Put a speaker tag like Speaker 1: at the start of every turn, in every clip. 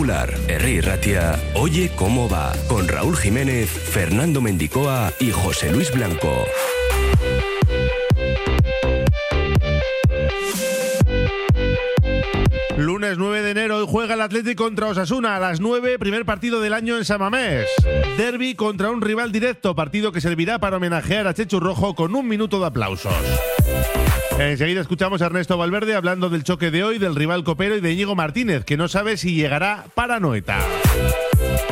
Speaker 1: Popular, Herri Ratia, Oye cómo va, con Raúl Jiménez, Fernando Mendicoa y José Luis Blanco.
Speaker 2: Lunes 9 de enero, hoy juega el Atlético contra Osasuna a las 9, primer partido del año en Samamés. Derby contra un rival directo, partido que servirá para homenajear a Chechu Rojo con un minuto de aplausos. Enseguida escuchamos a Ernesto Valverde hablando del choque de hoy, del rival copero y de Íñigo Martínez, que no sabe si llegará para Noeta.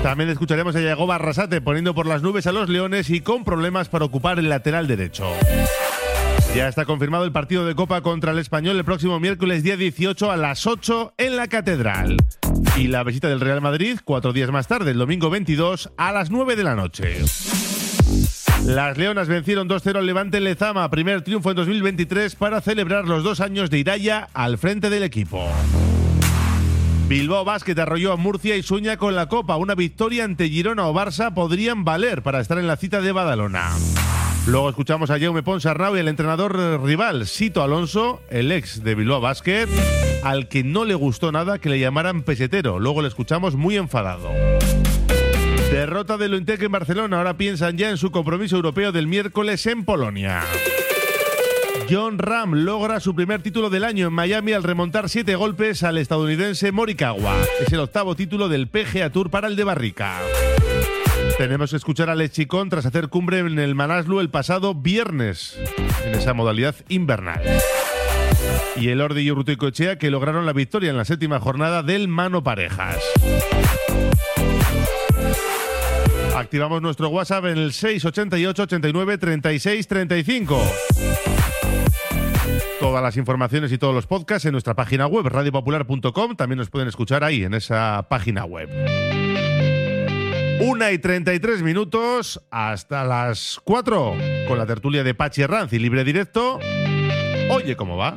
Speaker 2: También escucharemos a Yago Barrasate poniendo por las nubes a los Leones y con problemas para ocupar el lateral derecho. Ya está confirmado el partido de Copa contra el Español el próximo miércoles día 18 a las 8 en la Catedral. Y la visita del Real Madrid cuatro días más tarde, el domingo 22 a las 9 de la noche. Las Leonas vencieron 2-0 al Levante Lezama, primer triunfo en 2023 para celebrar los dos años de Iraya al frente del equipo. Bilbao Basket arrolló a Murcia y sueña con la Copa. Una victoria ante Girona o Barça podrían valer para estar en la cita de Badalona. Luego escuchamos a Jaume Ponsarnau y el entrenador rival, Sito Alonso, el ex de Bilbao Basket, al que no le gustó nada que le llamaran pesetero. Luego le escuchamos muy enfadado. Derrota de Lointec en Barcelona. Ahora piensan ya en su compromiso europeo del miércoles en Polonia. John Ram logra su primer título del año en Miami al remontar siete golpes al estadounidense Morikawa. Es el octavo título del PGA Tour para el de Barrica. Tenemos que escuchar a Lechicón tras hacer cumbre en el Manaslu el pasado viernes, en esa modalidad invernal. Y el Ordi y Urruticoechea que lograron la victoria en la séptima jornada del Mano Parejas. Activamos nuestro WhatsApp en el 688 89 36 35. Todas las informaciones y todos los podcasts en nuestra página web radiopopular.com. También nos pueden escuchar ahí, en esa página web. Una y 33 minutos hasta las 4 con la tertulia de Pachi Ranz y libre directo. Oye, ¿cómo va?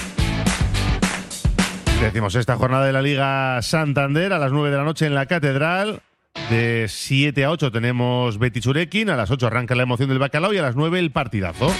Speaker 2: Decimos esta jornada de la Liga Santander a las 9 de la noche en la Catedral. De 7 a 8 tenemos Betis Urequín, a las 8 arranca la emoción del bacalao y a las 9 el partidazo.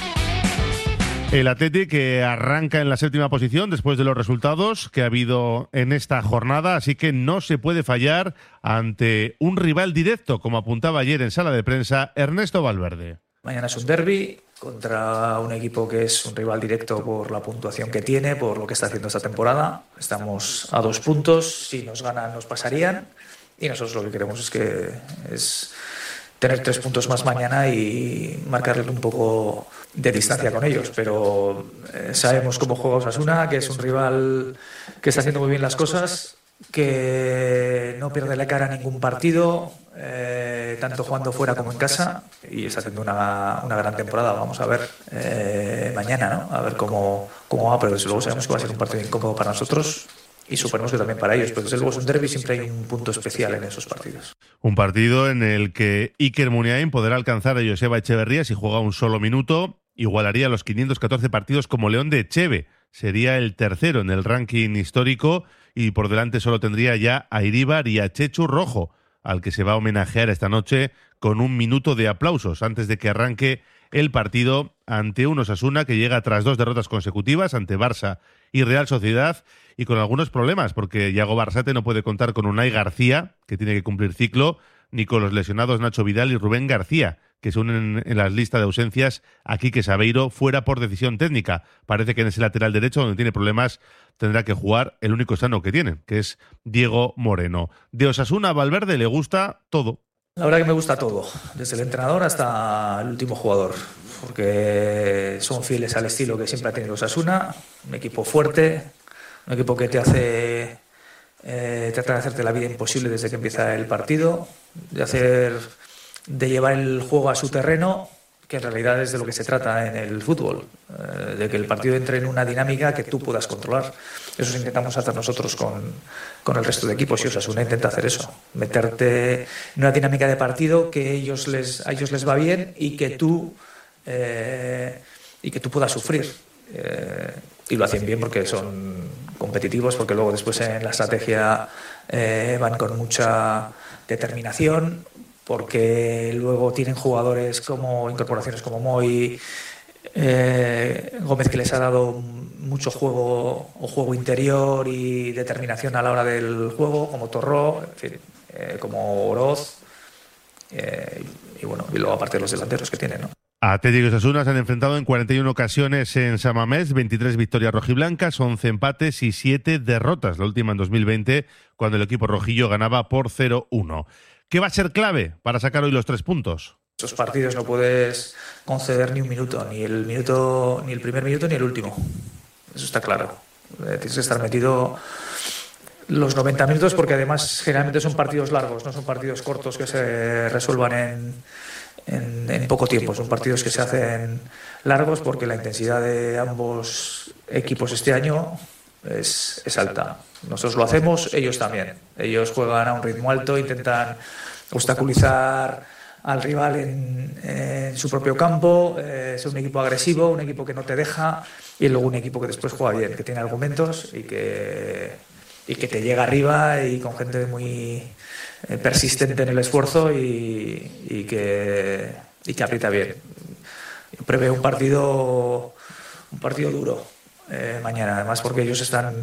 Speaker 2: El Athletic que arranca en la séptima posición después de los resultados que ha habido en esta jornada, así que no se puede fallar ante un rival directo, como apuntaba ayer en sala de prensa Ernesto Valverde.
Speaker 3: Mañana es un derby contra un equipo que es un rival directo por la puntuación que tiene, por lo que está haciendo esta temporada. Estamos a dos puntos, si nos ganan nos pasarían y nosotros lo que queremos es que es tener tres puntos más mañana y marcarle un poco de distancia con ellos. Pero eh, sabemos cómo juega Osasuna, que es un rival que está haciendo muy bien las cosas, que no pierde la cara ningún partido, eh, tanto jugando fuera como en casa, y está haciendo una, una gran temporada. Vamos a ver eh, mañana, ¿no? A ver cómo, cómo va, pero desde luego sabemos que va a ser un partido incómodo para nosotros y suponemos que también para ellos, pero desde luego es un derby siempre hay un punto especial en esos partidos.
Speaker 2: Un partido en el que Iker Muniain podrá alcanzar a Joseba Echeverría si juega un solo minuto, igualaría los 514 partidos como León de Echeve. Sería el tercero en el ranking histórico y por delante solo tendría ya a Iríbar y a Chechu Rojo. al que se va a homenajear esta noche con un minuto de aplausos antes de que arranque el partido ante un Osasuna que llega tras dos derrotas consecutivas ante Barça y Real Sociedad y con algunos problemas porque Yago Barsate no puede contar con Unai García, que tiene que cumplir ciclo, ni con los lesionados Nacho Vidal y Rubén García, que se unen en las listas de ausencias aquí que Sabeiro fuera por decisión técnica. Parece que en ese lateral derecho, donde tiene problemas, tendrá que jugar el único sano que tiene, que es Diego Moreno. De Osasuna a Valverde le gusta todo.
Speaker 3: La verdad que me gusta todo, desde el entrenador hasta el último jugador, porque son fieles al estilo que siempre ha tenido Osasuna, un equipo fuerte, un equipo que te hace eh, trata de hacerte la vida imposible desde que empieza el partido, de hacer, de llevar el juego a su terreno, que en realidad es de lo que se trata en el fútbol, eh, de que el partido entre en una dinámica que tú puedas controlar. Eso intentamos hacer nosotros con, con el resto de equipos y Osasuna intenta hacer eso, meterte en una dinámica de partido que ellos les, a ellos les va bien y que tú, eh, y que tú puedas sufrir. Eh, y lo hacen bien porque son competitivos, porque luego después en la estrategia eh, van con mucha determinación, porque luego tienen jugadores como incorporaciones como Moy, eh, Gómez que les ha dado mucho juego o juego interior y determinación a la hora del juego, como Torró, en fin, como Oroz, y bueno, y luego aparte los delanteros que tienen, ¿no?
Speaker 2: Atlético y Osasuna se han enfrentado en 41 ocasiones en Samamés, 23 victorias rojiblancas, 11 empates y 7 derrotas, la última en 2020, cuando el equipo rojillo ganaba por 0-1. ¿Qué va a ser clave para sacar hoy los tres puntos?
Speaker 3: Esos partidos no puedes conceder ni un minuto, ni el minuto, ni el primer minuto ni el último. Eso está claro. Eh, tienes que estar metido los 90 minutos porque además generalmente son partidos largos, no son partidos cortos que se resuelvan en en, poco tiempo. Son partidos que se hacen largos porque la intensidad de ambos equipos este año es, es, alta. Nosotros lo hacemos, ellos también. Ellos juegan a un ritmo alto, intentan obstaculizar al rival en, su propio campo, eh, es un equipo agresivo, un equipo que no te deja y luego un equipo que después juega bien, que tiene argumentos y que, y que te llega arriba y con gente muy persistente en el esfuerzo y, que, aprieta bien. Yo prevé un partido, un partido duro eh, mañana, además porque ellos están,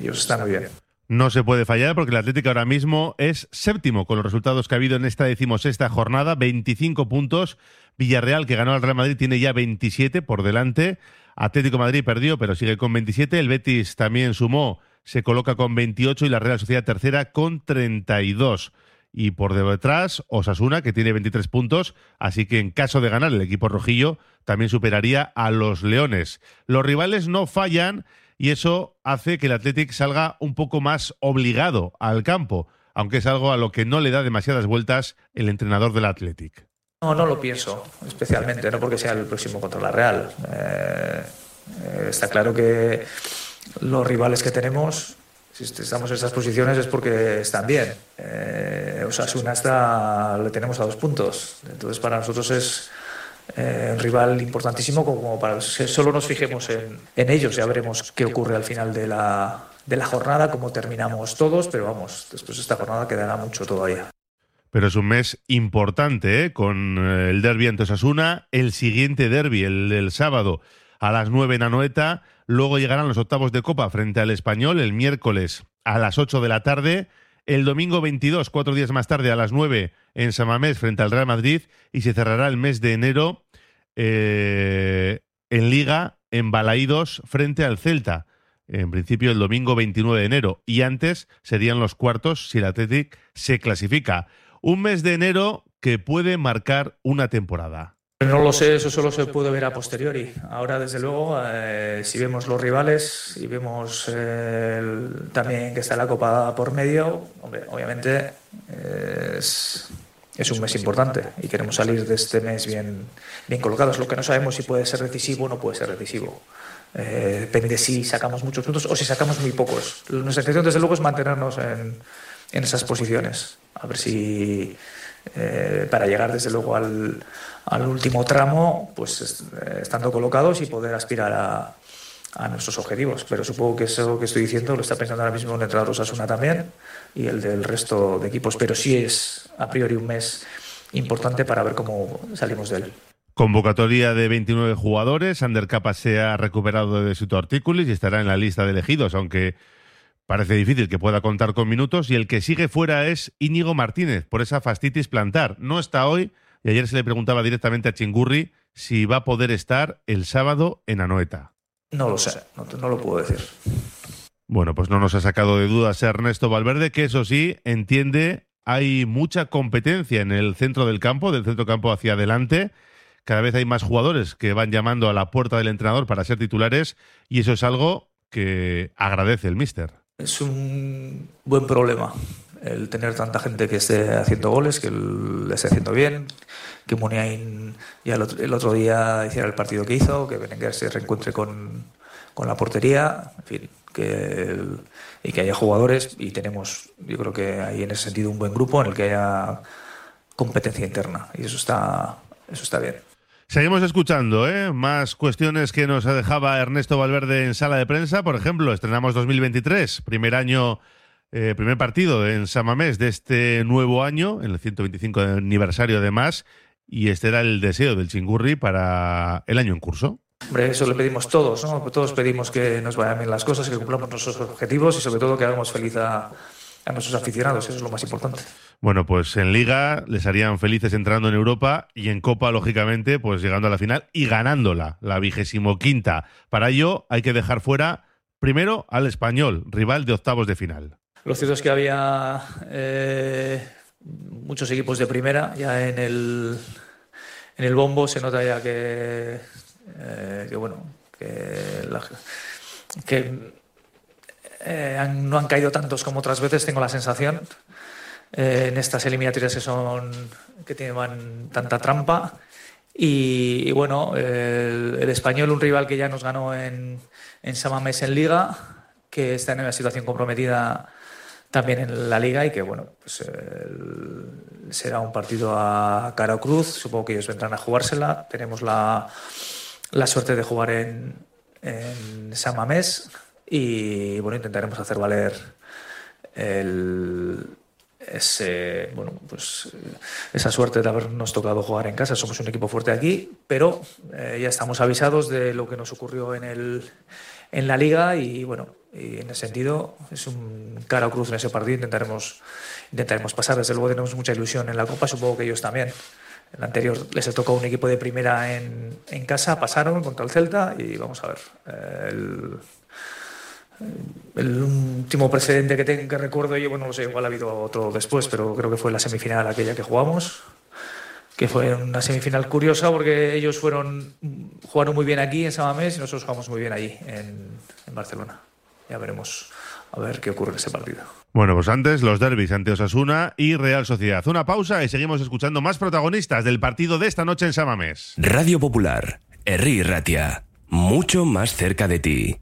Speaker 3: ellos están muy bien.
Speaker 2: No se puede fallar porque el Atlético ahora mismo es séptimo con los resultados que ha habido en esta decimosexta jornada, 25 puntos. Villarreal, que ganó al Real Madrid, tiene ya 27 por delante. Atlético Madrid perdió, pero sigue con 27. El Betis también sumó se coloca con 28 y la Real Sociedad tercera con 32. Y por detrás, Osasuna, que tiene 23 puntos, así que en caso de ganar el equipo rojillo, también superaría a los Leones. Los rivales no fallan y eso hace que el Athletic salga un poco más obligado al campo, aunque es algo a lo que no le da demasiadas vueltas el entrenador del Athletic.
Speaker 3: No, no lo pienso, especialmente, no porque sea el próximo contra la Real. Eh, eh, está claro que los rivales que tenemos, si estamos en esas posiciones es porque están bien. Eh, Osasuna está, le tenemos a dos puntos. Entonces para nosotros es eh, un rival importantísimo como solo nos fijemos en, ellos. Ya veremos qué ocurre al final de la, de la jornada, cómo terminamos todos, pero vamos, después de esta jornada quedará mucho todavía.
Speaker 2: Pero es un mes importante, ¿eh? con eh, el derby ante Osasuna, el siguiente derby, el del sábado, a las 9 en Anoeta, Luego llegarán los octavos de Copa frente al Español el miércoles a las 8 de la tarde. El domingo 22, cuatro días más tarde, a las 9 en Samamés frente al Real Madrid. Y se cerrará el mes de enero eh, en Liga en Balaídos frente al Celta. En principio el domingo 29 de enero. Y antes serían los cuartos si el Athletic se clasifica. Un mes de enero que puede marcar una temporada.
Speaker 3: No lo sé, eso solo se puede ver a posteriori. Ahora, desde luego, eh, si vemos los rivales y vemos eh, también que está la Copa por medio, obviamente eh, es, es, un mes importante y queremos salir de este mes bien, bien colocados. Lo que no sabemos si puede ser decisivo o no puede ser decisivo. depende si sacamos muchos puntos o si sacamos muy pocos. Nuestra intención, desde luego, es mantenernos en, en esas posiciones. A ver si para llegar, desde luego, al al último tramo, pues eh, estando colocados y poder aspirar a, nuestros objetivos. Pero supongo que eso que estoy diciendo lo está pensando ahora mismo el entrenador Osasuna también y el del resto de equipos. Pero sí es a priori un mes importante para ver cómo salimos de él.
Speaker 2: Convocatoria de 29 jugadores. Ander Capa se ha recuperado de su tortícolis y estará en la lista de elegidos, aunque parece difícil que pueda contar con minutos. Y el que sigue fuera es Íñigo Martínez, por esa fastitis plantar. No está hoy y ayer se le preguntaba directamente a Chingurri si va a poder estar el sábado en Anoeta.
Speaker 3: No lo sé, no, no lo puedo decir.
Speaker 2: Bueno, pues no nos ha sacado de dudas Ernesto Valverde, que eso sí, entiende, hay mucha competencia en el centro del campo, del centro campo hacia adelante. Cada vez hay más jugadores que van llamando a la puerta del entrenador para ser titulares y eso es algo que agradece el míster.
Speaker 3: Es un buen problema el tener tanta gente que esté haciendo goles, que le esté haciendo bien, que Muniain ya el otro, día hiciera el partido que hizo, que Berenguer se reencuentre con, con, la portería, en fin, que y que haya jugadores y tenemos, yo creo que hay en ese sentido un buen grupo en el que haya competencia interna y eso está, eso está bien.
Speaker 2: Seguimos escuchando ¿eh? más cuestiones que nos dejaba Ernesto Valverde en sala de prensa. Por ejemplo, estrenamos 2023, primer año, eh, primer partido en Samamés de este nuevo año, en el 125 aniversario además, y este era el deseo del Chingurri para el año en curso.
Speaker 3: Hombre, eso le pedimos todos, ¿no? Todos pedimos que nos vayan bien las cosas, que cumplamos nuestros objetivos y sobre todo que hagamos feliz a, a nuestros aficionados, eso es lo más importante.
Speaker 2: Bueno, pues en Liga les harían felices entrando en Europa y en Copa, lógicamente, pues llegando a la final y ganándola, la vigésimo quinta. Para ello hay que dejar fuera primero al español, rival de octavos de final.
Speaker 3: Lo cierto es que había eh, muchos equipos de primera ya en el, en el bombo, se nota ya que, eh, que bueno, que, eh, han, no han caído tantos como otras veces, tengo la sensación, en estas eliminatorias que son que tienen tanta trampa. Y, bueno, el, el, español, un rival que ya nos ganó en, en Samamés en Liga, que está en una situación comprometida también en la Liga y que bueno, pues el, será un partido a cara o cruz. Supongo que ellos vendrán a jugársela. Tenemos la, la suerte de jugar en, en Samamés y bueno, intentaremos hacer valer el, ese, bueno, pues, esa suerte de habernos tocado jugar en casa. Somos un equipo fuerte aquí, pero eh, ya estamos avisados de lo que nos ocurrió en, el, en la liga y bueno, y en ese sentido es un cara o cruz en ese partido. Intentaremos, intentaremos pasar. Desde luego tenemos mucha ilusión en la Copa, supongo que ellos también. El anterior les tocó un equipo de primera en, en casa, pasaron contra el Celta y vamos a ver. Eh, el, el último precedente que, tengo, que recuerdo yo, bueno, no sé, igual ha habido otro después, pero creo que fue la semifinal aquella que jugamos, que fue una semifinal curiosa porque ellos fueron jugaron muy bien aquí en Samamés y nosotros jugamos muy bien allí en, en Barcelona. Ya veremos a ver qué ocurre en ese partido.
Speaker 2: Bueno, pues antes los derbis ante Osasuna y Real Sociedad. Una pausa y seguimos escuchando más protagonistas del partido de esta noche en Samamés.
Speaker 1: Radio Popular, Herri Ratia, mucho más cerca de ti.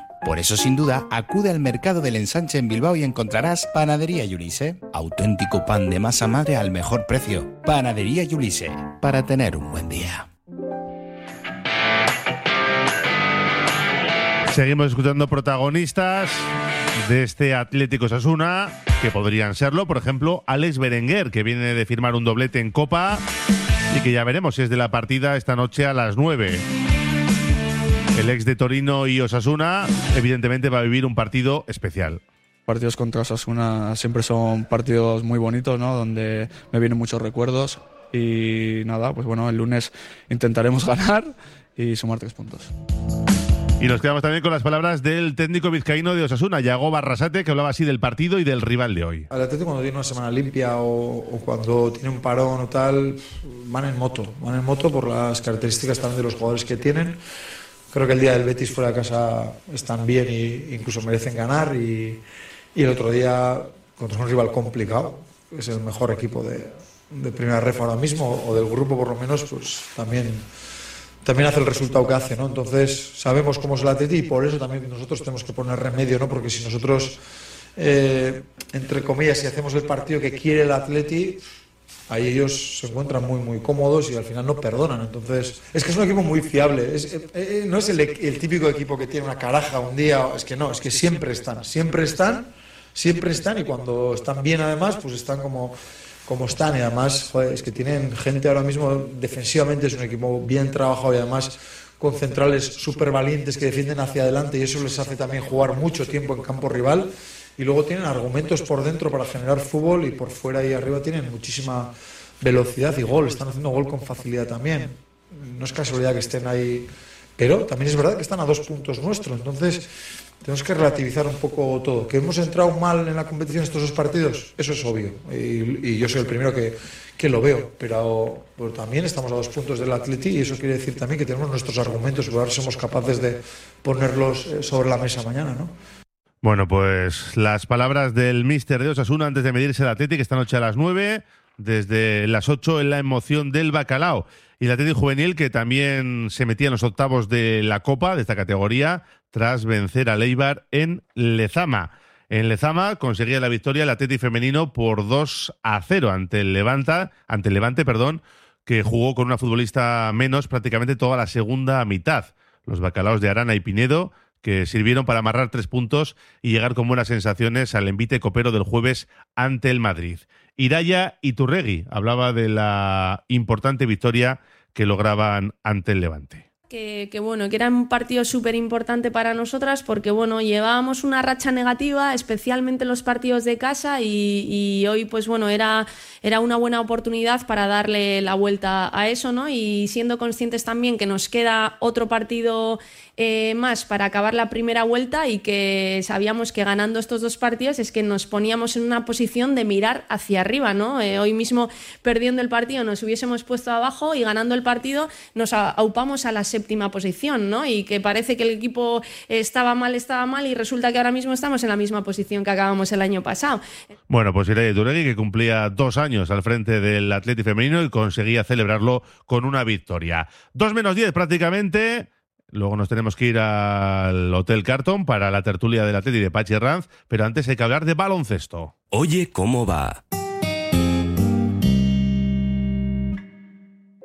Speaker 4: Por eso, sin duda, acude al mercado del ensanche en Bilbao y encontrarás Panadería Yulise. Auténtico pan de masa madre al mejor precio. Panadería Yulise. Para tener un buen día.
Speaker 2: Seguimos escuchando protagonistas de este Atlético Sasuna, que podrían serlo, por ejemplo, Alex Berenguer, que viene de firmar un doblete en Copa y que ya veremos si es de la partida esta noche a las 9. El ex de Torino y Osasuna, evidentemente, va a vivir un partido especial.
Speaker 5: Partidos contra Osasuna siempre son partidos muy bonitos, ¿no? Donde me vienen muchos recuerdos y nada, pues bueno, el lunes intentaremos ganar y sumar tres puntos.
Speaker 2: Y nos quedamos también con las palabras del técnico vizcaíno de Osasuna, Yago Barrasate, que hablaba así del partido y del rival de hoy.
Speaker 6: El Atlético cuando tiene una semana limpia o, o, cuando tiene un parón o tal, van en moto, van en moto por las características también de los jugadores que tienen. Creo que el día del Betis fuera de casa están bien e incluso merecen ganar y, y el otro día contra un rival complicado, es el mejor equipo de, de primera ref ahora mismo o del grupo por lo menos, pues también también hace el resultado que hace, ¿no? Entonces sabemos cómo es el Atleti y por eso también nosotros tenemos que poner remedio, ¿no? Porque si nosotros, eh, entre comillas, si hacemos el partido que quiere el Atleti, ahí ellos se encuentran muy, muy cómodos y al final no perdonan. Entonces, es que es un equipo muy fiable. Es, eh, eh, no es el, el, típico equipo que tiene una caraja un día, es que no, es que siempre están, siempre están, siempre están y cuando están bien además, pues están como como están y además joder, es que tienen gente ahora mismo defensivamente es un equipo bien trabajado y además con centrales súper valientes que defienden hacia adelante y eso les hace también jugar mucho tiempo en campo rival y luego tienen argumentos por dentro para generar fútbol y por fuera y arriba tienen muchísima velocidad y gol, están haciendo gol con facilidad también. No es casualidad que estén ahí, pero también es verdad que están a dos puntos nuestros, entonces tenemos que relativizar un poco todo. ¿Que hemos entrado mal en la competición estos dos partidos? Eso es obvio. Y, yo soy el primero que, que lo veo. Pero, pero, también estamos a dos puntos del Atleti y eso quiere decir también que tenemos nuestros argumentos y a ver si somos capaces de ponerlos eh, sobre la mesa mañana, ¿no?
Speaker 2: Bueno, pues las palabras del míster de Osasuna antes de medirse el Atlético esta noche a las 9, desde las 8 en la emoción del bacalao. Y el Atlético Juvenil que también se metía en los octavos de la Copa, de esta categoría, tras vencer a Leibar en Lezama. En Lezama conseguía la victoria el Atlético femenino por 2 a 0 ante el Levanta, ante el Levante, perdón, que jugó con una futbolista menos prácticamente toda la segunda mitad. Los bacalaos de Arana y Pinedo que sirvieron para amarrar tres puntos y llegar con buenas sensaciones al envite copero del jueves ante el Madrid. Iraya Iturregui hablaba de la importante victoria que lograban ante el Levante.
Speaker 7: Que, bueno, que era un partido súper importante para nosotras porque bueno, llevábamos una racha negativa, especialmente en los partidos de casa y, y, hoy pues bueno, era, era una buena oportunidad para darle la vuelta a eso, ¿no? Y siendo conscientes también que nos queda otro partido eh, más para acabar la primera vuelta y que sabíamos que ganando estos dos partidos es que nos poníamos en una posición de mirar hacia arriba, ¿no? Eh, hoy mismo perdiendo el partido nos hubiésemos puesto abajo y ganando el partido nos aupamos a la séptima posición, ¿no? Y que parece que el equipo estaba mal, estaba mal y resulta que ahora mismo estamos en la misma posición que acabamos el año pasado.
Speaker 2: Bueno, pues Irene Turegui que cumplía dos años al frente del Atlético femenino y conseguía celebrarlo con una victoria. Dos menos diez prácticamente. Luego nos tenemos que ir al Hotel Carton para la tertulia del Atleti de Pachi Ranz, pero antes hay que hablar de baloncesto.
Speaker 1: Oye, ¿cómo va?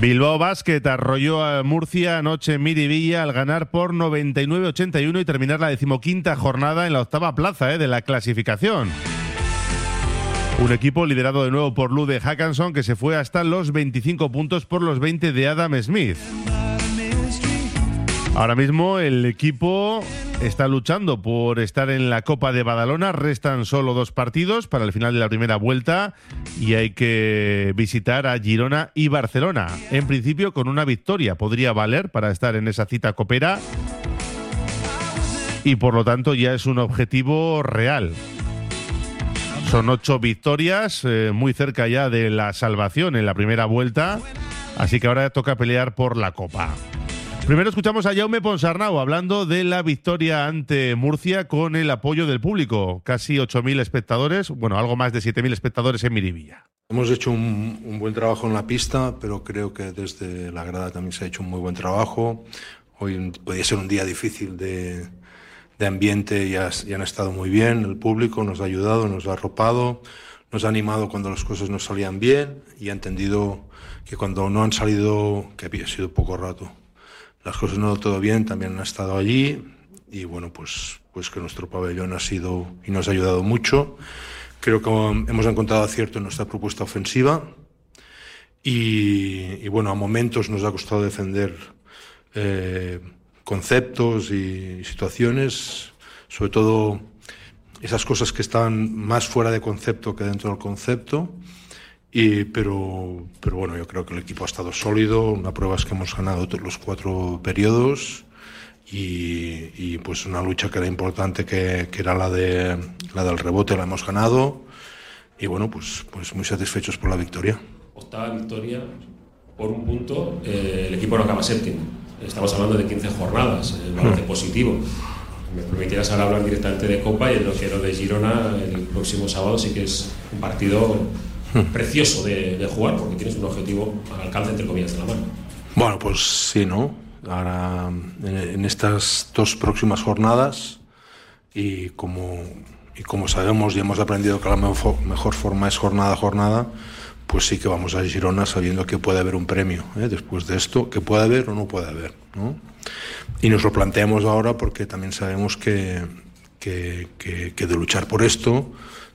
Speaker 2: Bilbao Basket arrolló a Murcia anoche en Miribilla al ganar por 99-81 y terminar la decimoquinta jornada en la octava plaza eh, de la clasificación. Un equipo liderado de nuevo por Lude Hackanson que se fue hasta los 25 puntos por los 20 de Adam Smith. Ahora mismo el equipo está luchando por estar en la Copa de Badalona. Restan solo dos partidos para el final de la primera vuelta y hay que visitar a Girona y Barcelona. En principio con una victoria podría valer para estar en esa cita copera y por lo tanto ya es un objetivo real. Son ocho victorias, eh, muy cerca ya de la salvación en la primera vuelta, así que ahora toca pelear por la Copa. Primero escuchamos a Jaume Ponsarnau hablando de la victoria ante Murcia con el apoyo del público. Casi 8.000 espectadores, bueno, algo más de 7.000 espectadores en Miribilla.
Speaker 8: Hemos hecho un, un, buen trabajo en la pista, pero creo que desde la grada también se ha hecho un muy buen trabajo. Hoy podía ser un día difícil de, de ambiente y, has, y han estado muy bien. El público nos ha ayudado, nos ha arropado, nos ha animado cuando las cosas no salían bien y ha entendido que cuando no han salido, que había sido poco rato, las cosas no todo bien, también han estado allí y bueno, pues, pues que nuestro pabellón ha sido y nos ha ayudado mucho. Creo que hemos encontrado acierto en nuestra propuesta ofensiva y, y bueno, a momentos nos ha costado defender eh, conceptos y situaciones, sobre todo esas cosas que están más fuera de concepto que dentro del concepto. Y, pero, pero bueno, yo creo que el equipo ha estado sólido. Una prueba es que hemos ganado los cuatro periodos y, y pues una lucha que era importante, que, que, era la, de, la del rebote, la hemos ganado. Y bueno, pues, pues muy satisfechos por la victoria.
Speaker 9: Octava victoria por un punto, eh, el equipo no acaba séptimo. Estamos hablando de 15 jornadas, el balance mm. positivo. Me permitirás ahora hablar directamente de Copa y en lo que lo de Girona el próximo sábado sí que es un partido precioso de, jugar porque tienes un objetivo al alcance, entre comillas, de la mano.
Speaker 8: Bueno, pues sí, ¿no? Ahora, en, estas dos próximas jornadas, y como, y como sabemos y hemos aprendido que la mejor, mejor forma es jornada a jornada, pues sí que vamos a Girona sabiendo que puede haber un premio ¿eh? después de esto, que puede haber o no puede haber. ¿no? Y nos lo planteamos ahora porque también sabemos que, que de luchar por esto,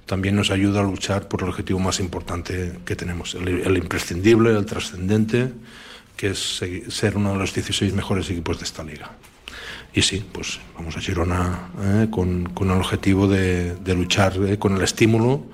Speaker 8: también nos ayuda a luchar por el objetivo más importante que tenemos, el, el imprescindible, el trascendente, que es ser uno de los 16 mejores equipos de esta liga. Y sí, pues vamos a Girona eh, con, con, el objetivo de, de luchar eh, con el estímulo,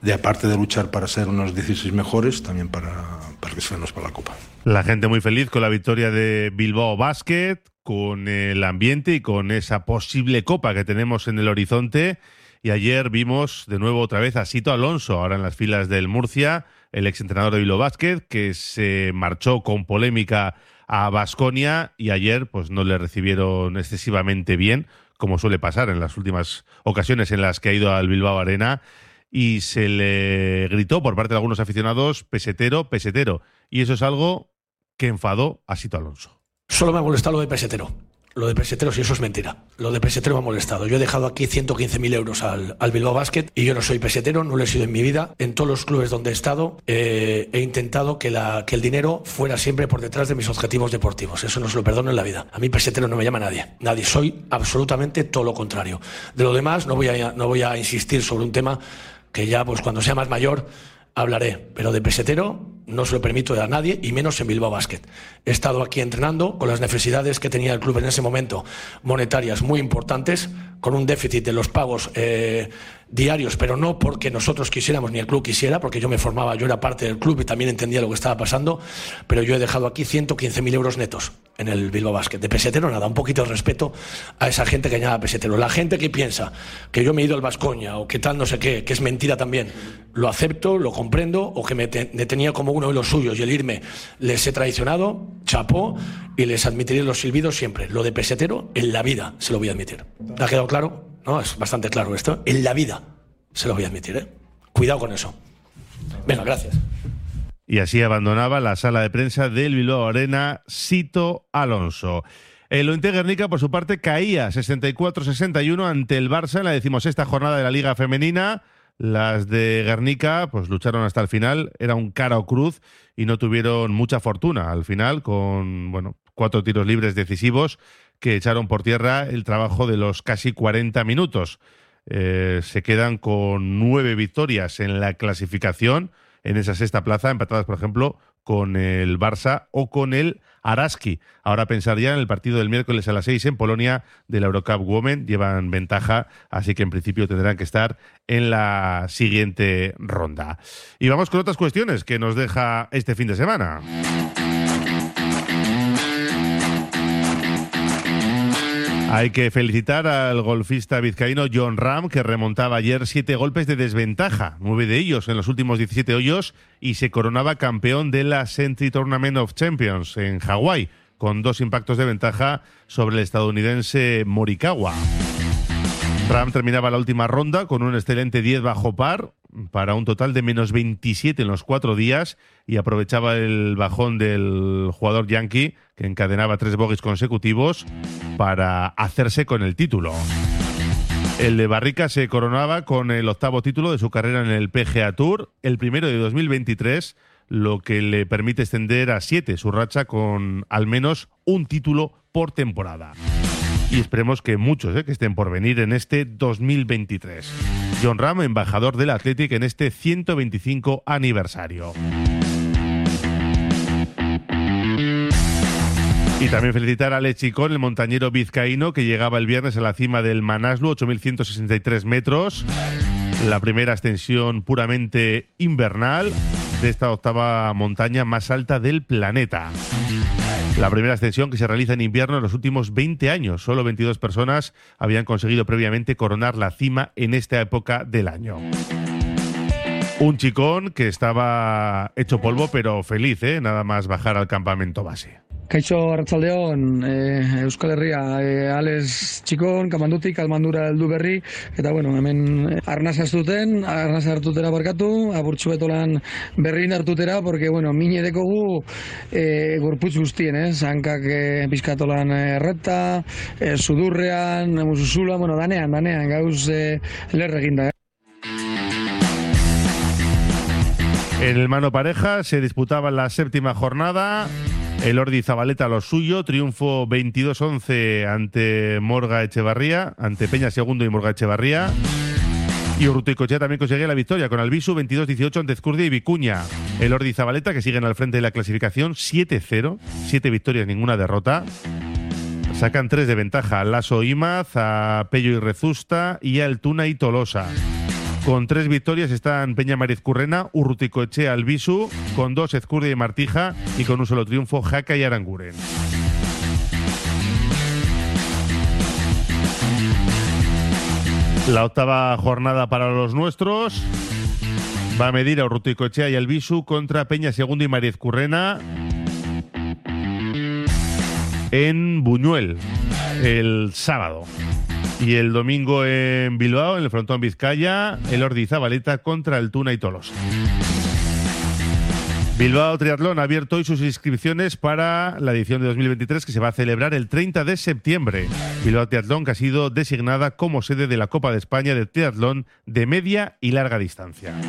Speaker 8: de aparte de luchar para ser unos 16 mejores, también para, para que seamos para la Copa.
Speaker 2: La gente muy feliz con la victoria de Bilbao Basket, con el ambiente y con esa posible Copa que tenemos en el horizonte. Y ayer vimos de nuevo otra vez a Sito Alonso, ahora en las filas del Murcia, el exentrenador de Bilbao Basket, que se marchó con polémica a Basconia y ayer pues no le recibieron excesivamente bien, como suele pasar en las últimas ocasiones en las que ha ido al Bilbao Arena y se le gritó por parte de algunos aficionados pesetero, pesetero. Y eso es algo que enfadó a Sito Alonso.
Speaker 10: Solo me ha molestado lo de pesetero lo de peseteros y eso es mentira. Lo de pesetero me ha molestado. Yo he dejado aquí 115.000 euros al, Bilbao Basket y yo no soy pesetero, no lo he sido en mi vida. En todos los clubes donde he estado eh, he intentado que, que el dinero fuera siempre por detrás de mis objetivos deportivos. Eso no se lo perdono en la vida. A mí pesetero no me llama nadie. Nadie. Soy absolutamente todo lo contrario. De lo demás no voy a, no voy a insistir sobre un tema que ya pues cuando sea más mayor hablaré, pero de pesetero no se lo permito a nadie y menos en Bilbao Basket. He estado aquí entrenando con las necesidades que tenía el club en ese momento, monetarias muy importantes, con un déficit de los pagos eh, diarios, pero no porque nosotros quisiéramos ni el club quisiera, porque yo me formaba, yo era parte del club y también entendía lo que estaba pasando, pero yo he dejado aquí 115.000 euros netos en el Bilbao Basket. De pesetero nada, un poquito de respeto a esa gente que añada pesetero. La gente que piensa que yo me he ido al Vascoña o que tal no sé qué, que es mentira también, lo acepto, lo comprendo, o que me, tenía como uno de los suyos y el irme les he traicionado, chapó y les admitiré los silbidos siempre. Lo de pesetero, en la vida se lo voy a admitir. ¿Ha quedado claro? No, es bastante claro esto. En la vida se lo voy a admitir, ¿eh? Cuidado con eso. Venga, gracias.
Speaker 2: Y así abandonaba la sala de prensa del Bilbao Arena Sito Alonso. El Ointe Guernica, por su parte, caía 64-61 ante el Barça en la decimosexta jornada de la Liga Femenina. Las de Guernica pues lucharon hasta el final, era un cara o cruz y no tuvieron mucha fortuna al final con bueno, cuatro tiros libres decisivos que echaron por tierra el trabajo de los casi 40 minutos. Eh, se quedan con nueve victorias en la clasificación en esa sexta plaza, empatadas, por ejemplo, con el Barça o con el Araski. Ahora pensaría en el partido del miércoles a las seis en Polonia de la Eurocup Women. Llevan ventaja, así que en principio tendrán que estar en la siguiente ronda. Y vamos con otras cuestiones que nos deja este fin de semana. Hay que felicitar al golfista vizcaíno John Ram, que remontaba ayer siete golpes de desventaja, nueve de ellos en los últimos 17 hoyos, y se coronaba campeón de la Sentry Tournament of Champions en Hawái, con dos impactos de ventaja sobre el estadounidense Morikawa. Ram terminaba la última ronda con un excelente 10 bajo par, para un total de menos 27 en los cuatro días y aprovechaba el bajón del jugador yankee que encadenaba tres bogies consecutivos para hacerse con el título. El de Barrica se coronaba con el octavo título de su carrera en el PGA Tour, el primero de 2023, lo que le permite extender a siete su racha con al menos un título por temporada y esperemos que muchos eh, que estén por venir en este 2023. John Ram, embajador del Athletic en este 125 aniversario. Y también felicitar a Lechicón, el montañero vizcaíno, que llegaba el viernes a la cima del Manaslu, 8.163 metros. La primera extensión puramente invernal de esta octava montaña más alta del planeta. La primera ascensión que se realiza en invierno en los últimos 20 años. Solo 22 personas habían conseguido previamente coronar la cima en esta época del año. Un chicón que estaba hecho polvo pero feliz, ¿eh? nada más bajar al campamento base.
Speaker 11: Kaixo Arratzaldeon, e, Euskal Herria, e, Alex Txikon, Kamandutik, Almandura heldu berri, eta bueno, hemen arnaz hartuten, arnaz hartutera barkatu, aburtsu betolan berri hartutera, porque bueno, mine dekogu e, gorputz guztien, eh? zankak e, bizkatolan erreta, e, sudurrean, musuzula, bueno, danean, danean, gauz e, lerreginda,
Speaker 2: el mano pareja se disputaba la séptima jornada. El Ordi Zabaleta lo suyo, triunfo 22-11 ante Morga Echevarría, ante Peña Segundo y Morga Echevarría. Y Urruticochea también conseguía la victoria con Albisu 22-18 ante Ezcurdia y Vicuña. El Ordi Zabaleta, que siguen al frente de la clasificación, 7-0, 7 victorias, ninguna derrota. Sacan 3 de ventaja a Lasso Imaz, a Pello y Rezusta y a Tuna y Tolosa. Con tres victorias están Peña Mariz Currena, Urruticoechea, Albisu, con dos Ezcurdia y Martija y con un solo triunfo Jaca y Aranguren. La octava jornada para los nuestros va a medir a Urruticoechea y Albisu contra Peña Segundo y Mariz Currena en Buñuel el sábado. Y el domingo en Bilbao, en el frontón Vizcaya, el Ordi Zabaleta contra el Tuna y Tolosa. Bilbao Triatlón ha abierto hoy sus inscripciones para la edición de 2023 que se va a celebrar el 30 de septiembre. Bilbao Triatlón que ha sido designada como sede de la Copa de España de Triatlón de media y larga distancia.